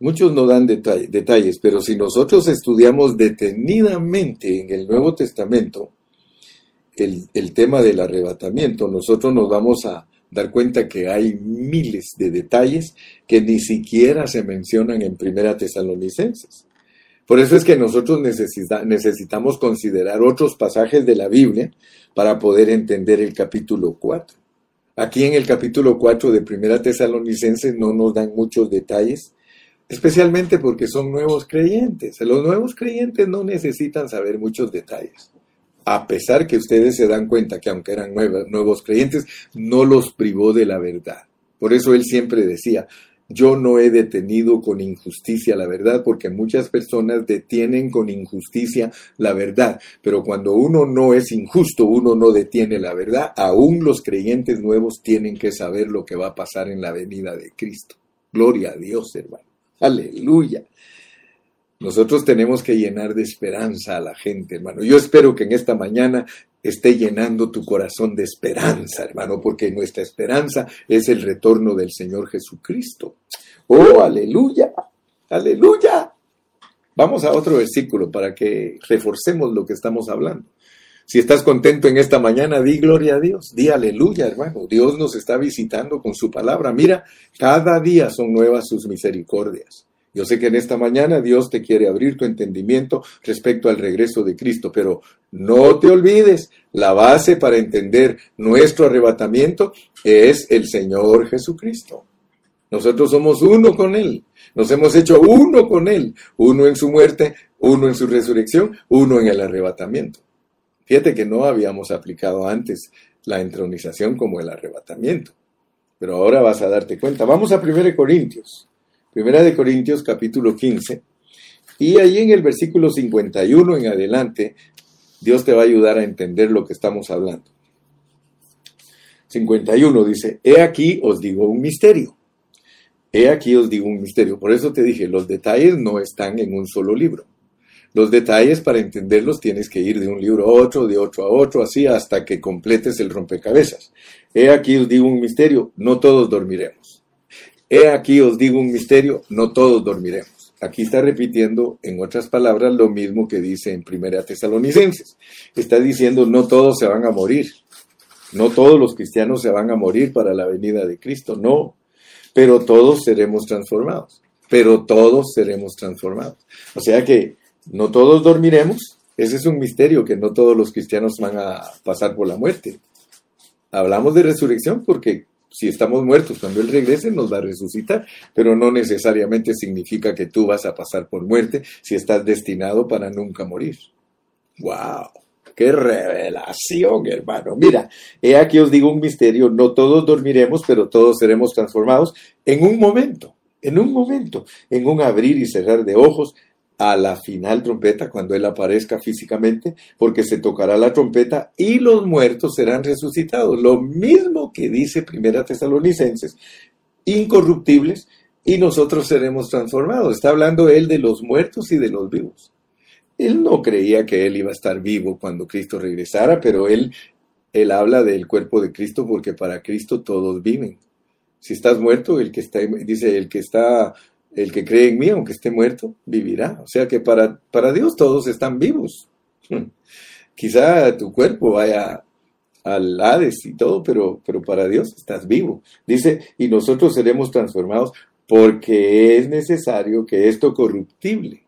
Muchos no dan detalles, pero si nosotros estudiamos detenidamente en el Nuevo Testamento el, tema del arrebatamiento, nosotros nos vamos a dar cuenta que hay miles de detalles que ni siquiera se mencionan en Primera Tesalonicenses. Por eso es que nosotros necesitamos considerar otros pasajes de la Biblia para poder entender el capítulo 4. Aquí en el capítulo 4 de Primera Tesalonicenses no nos dan muchos detalles, especialmente porque son nuevos creyentes. Los nuevos creyentes no necesitan saber muchos detalles, a pesar que ustedes se dan cuenta que aunque eran nuevos, creyentes, no los privó de la verdad. Por eso él siempre decía, yo no he detenido con injusticia la verdad, porque muchas personas detienen con injusticia la verdad, pero cuando uno no es injusto, uno no detiene la verdad, aún los creyentes nuevos tienen que saber lo que va a pasar en la venida de Cristo. Gloria a Dios, hermano. Aleluya. Nosotros tenemos que llenar de esperanza a la gente, hermano. Yo espero que en esta mañana esté llenando tu corazón de esperanza, hermano, porque nuestra esperanza es el retorno del Señor Jesucristo. Oh, aleluya, aleluya. Vamos a otro versículo para que reforcemos lo que estamos hablando. Si estás contento en esta mañana, di gloria a Dios, di aleluya, hermano. Dios nos está visitando con su palabra. Mira, cada día son nuevas sus misericordias. Yo sé que en esta mañana Dios te quiere abrir tu entendimiento respecto al regreso de Cristo, pero no te olvides, la base para entender nuestro arrebatamiento es el Señor Jesucristo. Nosotros somos uno con Él. Nos hemos hecho uno con Él. Uno en su muerte, uno en su resurrección, uno en el arrebatamiento. Fíjate que no habíamos aplicado antes la entronización como el arrebatamiento. Pero ahora vas a darte cuenta. Vamos a 1 Corintios. Primera de Corintios capítulo 15. Y ahí en el versículo 51 en adelante, Dios te va a ayudar a entender lo que estamos hablando. 51 dice, he aquí os digo un misterio. He aquí os digo un misterio. Por eso te dije, los detalles no están en un solo libro. Los detalles para entenderlos tienes que ir de un libro a otro, de otro a otro, así hasta que completes el rompecabezas. He aquí os digo un misterio, no todos dormiremos. He aquí os digo un misterio, no todos dormiremos. Aquí está repitiendo en otras palabras lo mismo que dice en Primera Tesalonicenses. Está diciendo no todos se van a morir. No todos los cristianos se van a morir para la venida de Cristo, no. Pero todos seremos transformados. Pero todos seremos transformados. O sea que no todos dormiremos. Ese es un misterio que no todos los cristianos van a pasar por la muerte. Hablamos de resurrección porque si estamos muertos, cuando Él regrese nos va a resucitar, pero no necesariamente significa que tú vas a pasar por muerte si estás destinado para nunca morir. ¡Wow! ¡Qué revelación, hermano! Mira, he aquí os digo un misterio, no todos dormiremos, pero todos seremos transformados en un momento, en un momento, en un abrir y cerrar de ojos, a la final trompeta cuando Él aparezca físicamente, porque se tocará la trompeta y los muertos serán resucitados. Lo mismo que dice Primera Tesalonicenses, incorruptibles y nosotros seremos transformados. Está hablando Él de los muertos y de los vivos. Él no creía que Él iba a estar vivo cuando Cristo regresara, pero Él, él habla del cuerpo de Cristo porque para Cristo todos viven. Si estás muerto, el que está, dice, el que está el que cree en mí, aunque esté muerto, vivirá. O sea que para, para Dios todos están vivos. Quizá tu cuerpo vaya al Hades y todo, pero, pero para Dios estás vivo. Dice, y nosotros seremos transformados porque es necesario que esto corruptible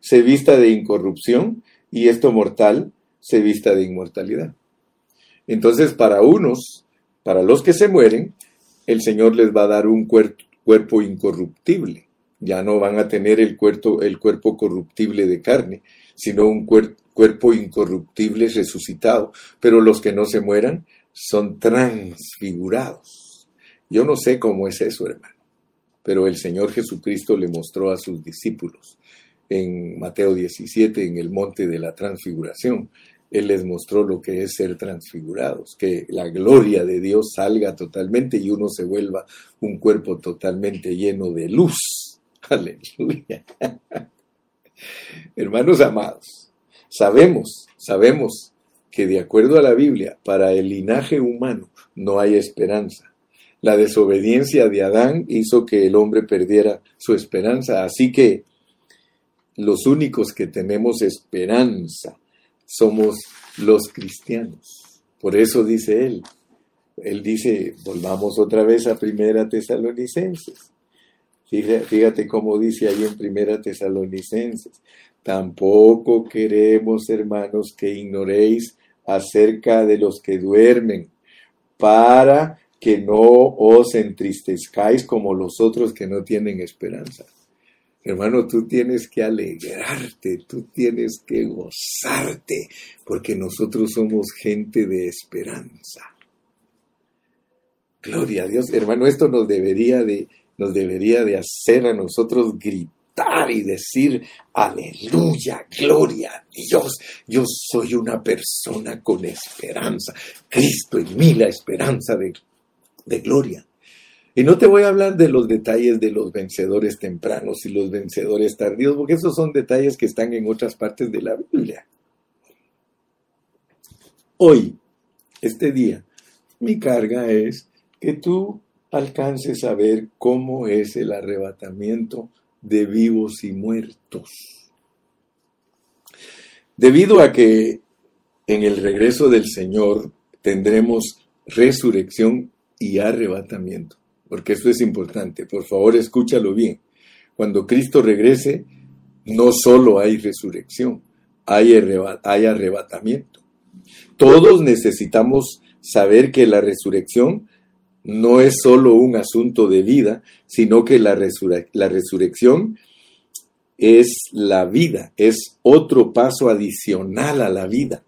se vista de incorrupción y esto mortal se vista de inmortalidad. Entonces, para unos, para los que se mueren, el Señor les va a dar un cuerpo incorruptible ya no van a tener el cuerpo, el cuerpo corruptible de carne, sino un cuerpo incorruptible resucitado. Pero los que no se mueran son transfigurados. Yo no sé cómo es eso, hermano, pero el Señor Jesucristo le mostró a sus discípulos en Mateo 17, en el monte de la transfiguración. Él les mostró lo que es ser transfigurados, que la gloria de Dios salga totalmente y uno se vuelva un cuerpo totalmente lleno de luz Aleluya. Hermanos amados, sabemos, sabemos que de acuerdo a la Biblia, para el linaje humano no hay esperanza. La desobediencia de Adán hizo que el hombre perdiera su esperanza, así que los únicos que tenemos esperanza somos los cristianos. Por eso dice él, él dice, volvamos otra vez a Primera Tesalonicenses. Fíjate, cómo dice ahí en Primera Tesalonicenses. Tampoco queremos, hermanos, que ignoréis acerca de los que duermen, para que no os entristezcáis como los otros que no tienen esperanza. Hermano, tú tienes que alegrarte, tú tienes que gozarte, porque nosotros somos gente de esperanza. Gloria a Dios, hermano, esto nos debería de nos debería de hacer a nosotros gritar y decir, aleluya, gloria a Dios, yo soy una persona con esperanza, Cristo en mí la esperanza de, de gloria. Y no te voy a hablar de los detalles de los vencedores tempranos y los vencedores tardíos, porque esos son detalles que están en otras partes de la Biblia. Hoy, este día, mi carga es que tú alcances a ver cómo es el arrebatamiento de vivos y muertos. Debido a que en el regreso del Señor tendremos resurrección y arrebatamiento, porque esto es importante, por favor escúchalo bien. Cuando Cristo regrese, no solo hay resurrección, hay arrebatamiento. Todos necesitamos saber que la resurrección no es solo un asunto de vida, sino que la, la resurrección es la vida, es otro paso adicional a la vida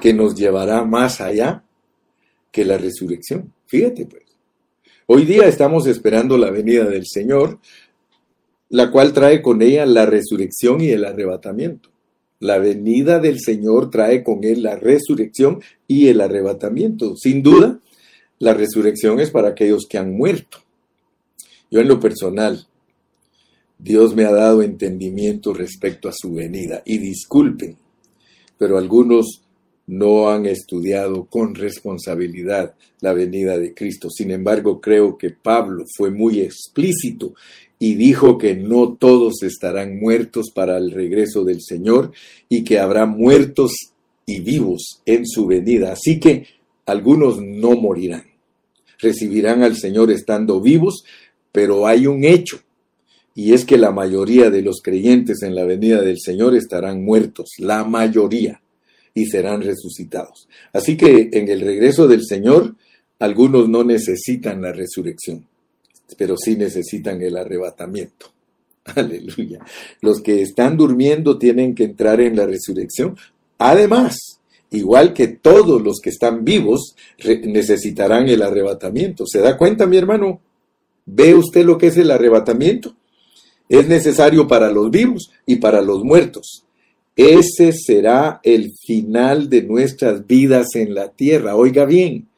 que nos llevará más allá que la resurrección. Fíjate pues. Hoy día estamos esperando la venida del Señor, la cual trae con ella la resurrección y el arrebatamiento. La venida del Señor trae con él la resurrección y el arrebatamiento. Sin duda, la resurrección es para aquellos que han muerto. Yo en lo personal, Dios me ha dado entendimiento respecto a su venida. Y disculpen, pero algunos no han estudiado con responsabilidad la venida de Cristo. Sin embargo, creo que Pablo fue muy explícito y dijo que no todos estarán muertos para el regreso del Señor y que habrá muertos y vivos en su venida. Así que algunos no morirán. Recibirán al Señor estando vivos, pero hay un hecho, y es que la mayoría de los creyentes en la venida del Señor estarán muertos, la mayoría y serán resucitados. Así que en el regreso del Señor, algunos no necesitan la resurrección, pero sí necesitan el arrebatamiento. Aleluya. Los que están durmiendo tienen que entrar en la resurrección. Además, igual que todos los que están vivos, necesitarán el arrebatamiento. ¿Se da cuenta, mi hermano? ¿Ve usted lo que es el arrebatamiento? Es necesario para los vivos y para los muertos. Ese será el final de nuestras vidas en la tierra. Oiga bien,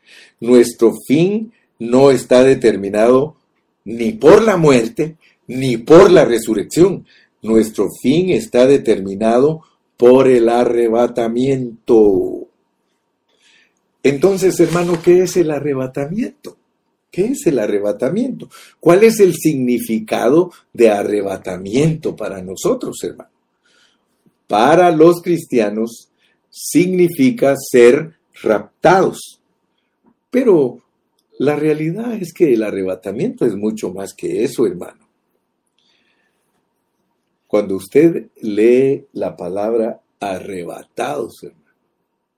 nuestro fin no está determinado ni por la muerte ni por la resurrección. Nuestro fin está determinado por el arrebatamiento. Entonces, hermano, ¿qué es el arrebatamiento? ¿Qué es el arrebatamiento? ¿Cuál es el significado de arrebatamiento para nosotros, hermano? para los cristianos significa ser raptados. Pero la realidad es que el arrebatamiento es mucho más que eso, hermano. Cuando usted lee la palabra arrebatados, hermano,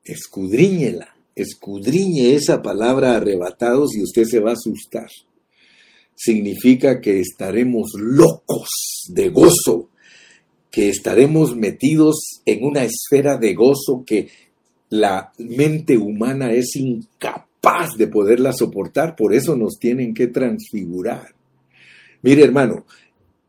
escudriñela, escudriñe esa palabra arrebatados y usted se va a asustar. Significa que estaremos locos de gozo que estaremos metidos en una esfera de gozo que la mente humana es incapaz de poderla soportar, por eso nos tienen que transfigurar. Mire hermano,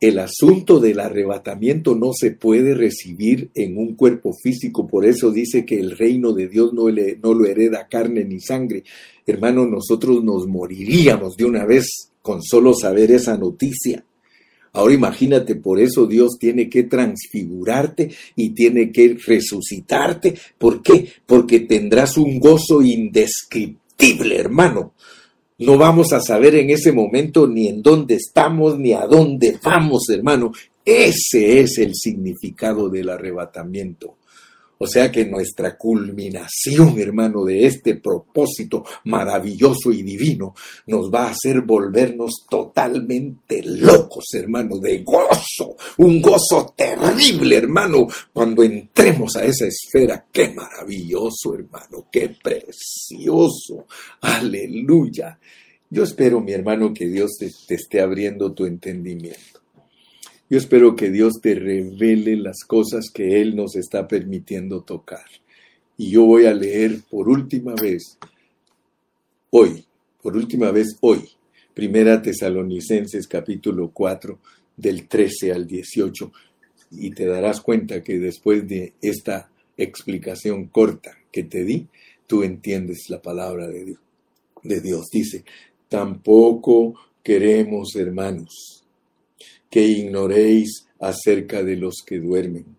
el asunto del arrebatamiento no se puede recibir en un cuerpo físico, por eso dice que el reino de Dios no, no lo hereda carne ni sangre. Hermano, nosotros nos moriríamos de una vez con solo saber esa noticia. Ahora imagínate, por eso Dios tiene que transfigurarte y tiene que resucitarte. ¿Por qué? Porque tendrás un gozo indescriptible, hermano. No vamos a saber en ese momento ni en dónde estamos ni a dónde vamos, hermano. Ese es el significado del arrebatamiento. O sea que nuestra culminación, hermano, de este propósito maravilloso y divino nos va a hacer volvernos totalmente locos, hermano, de gozo, un gozo terrible, hermano, cuando entremos a esa esfera. Qué maravilloso, hermano, qué precioso. Aleluya. Yo espero, mi hermano, que Dios te, te esté abriendo tu entendimiento. Yo espero que Dios te revele las cosas que Él nos está permitiendo tocar. Y yo voy a leer por última vez, hoy, por última vez hoy, Primera Tesalonicenses capítulo 4, del 13 al 18, y te darás cuenta que después de esta explicación corta que te di, tú entiendes la palabra de Dios. De Dios. Dice, tampoco queremos, hermanos, que ignoréis acerca de los que duermen,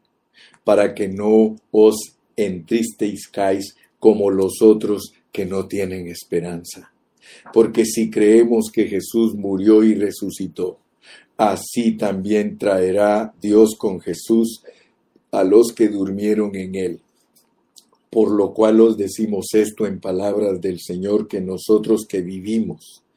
para que no os entristezcáis como los otros que no tienen esperanza. Porque si creemos que Jesús murió y resucitó, así también traerá Dios con Jesús a los que durmieron en él. Por lo cual os decimos esto en palabras del Señor, que nosotros que vivimos,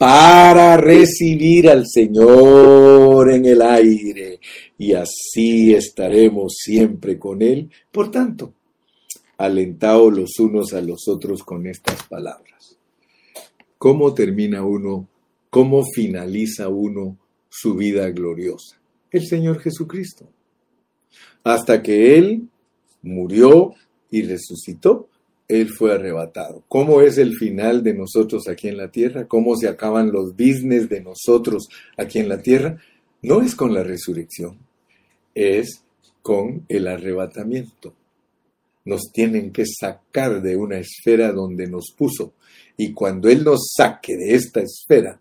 para recibir al Señor en el aire y así estaremos siempre con Él. Por tanto, alentaos los unos a los otros con estas palabras. ¿Cómo termina uno, cómo finaliza uno su vida gloriosa? El Señor Jesucristo. Hasta que Él murió y resucitó, él fue arrebatado. ¿Cómo es el final de nosotros aquí en la tierra? ¿Cómo se acaban los business de nosotros aquí en la tierra? No es con la resurrección, es con el arrebatamiento. Nos tienen que sacar de una esfera donde nos puso. Y cuando Él nos saque de esta esfera,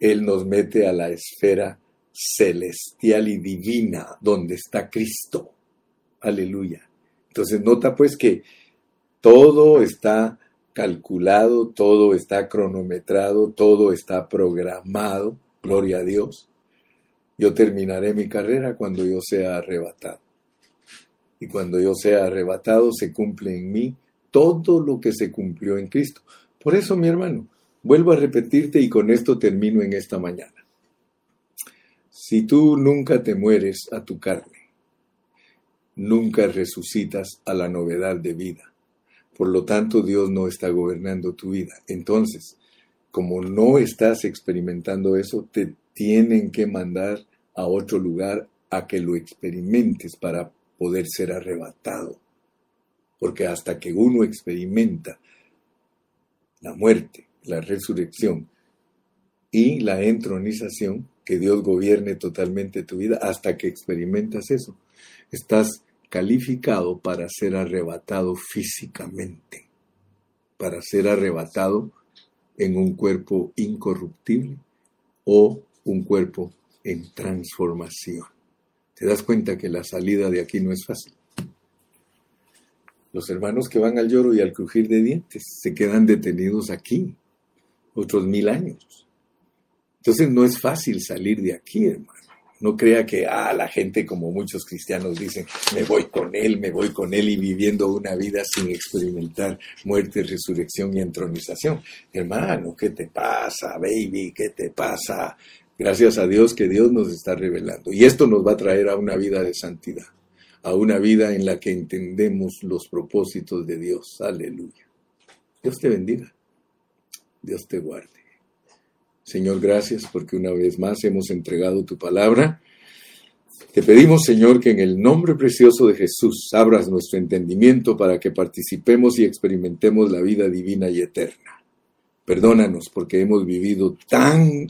Él nos mete a la esfera celestial y divina, donde está Cristo. Aleluya. Entonces nota pues que todo está calculado, todo está cronometrado, todo está programado, gloria a Dios. Yo terminaré mi carrera cuando yo sea arrebatado. Y cuando yo sea arrebatado se cumple en mí todo lo que se cumplió en Cristo. Por eso, mi hermano, vuelvo a repetirte y con esto termino en esta mañana. Si tú nunca te mueres a tu carne, nunca resucitas a la novedad de vida por lo tanto, Dios no está gobernando tu vida. Entonces, como no estás experimentando eso, te tienen que mandar a otro lugar a que lo experimentes para poder ser arrebatado. Porque hasta que uno experimenta la muerte, la resurrección y la entronización, que Dios gobierne totalmente tu vida, hasta que experimentas eso, estás calificado para ser arrebatado físicamente, para ser arrebatado en un cuerpo incorruptible o un cuerpo en transformación. Te das cuenta que la salida de aquí no es fácil. Los hermanos que van al lloro y al crujir de dientes se quedan detenidos aquí otros mil años. Entonces no es fácil salir de aquí, hermano. No crea que, ah, la gente, como muchos cristianos dicen, me voy con él, me voy con él y viviendo una vida sin experimentar muerte, resurrección y entronización. Hermano, ¿qué te pasa, baby? ¿Qué te pasa? Gracias a Dios que Dios nos está revelando. Y esto nos va a traer a una vida de santidad, a una vida en la que entendemos los propósitos de Dios. Aleluya. Dios te bendiga. Dios te guarde. Señor, gracias porque una vez más hemos entregado tu palabra. Te pedimos, Señor, que en el nombre precioso de Jesús abras nuestro entendimiento para que participemos y experimentemos la vida divina y eterna. Perdónanos porque hemos vivido tan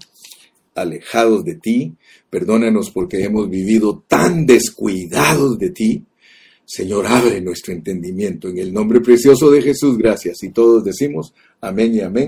alejados de ti, perdónanos porque hemos vivido tan descuidados de ti. Señor, abre nuestro entendimiento. En el nombre precioso de Jesús, gracias. Y todos decimos amén y amén.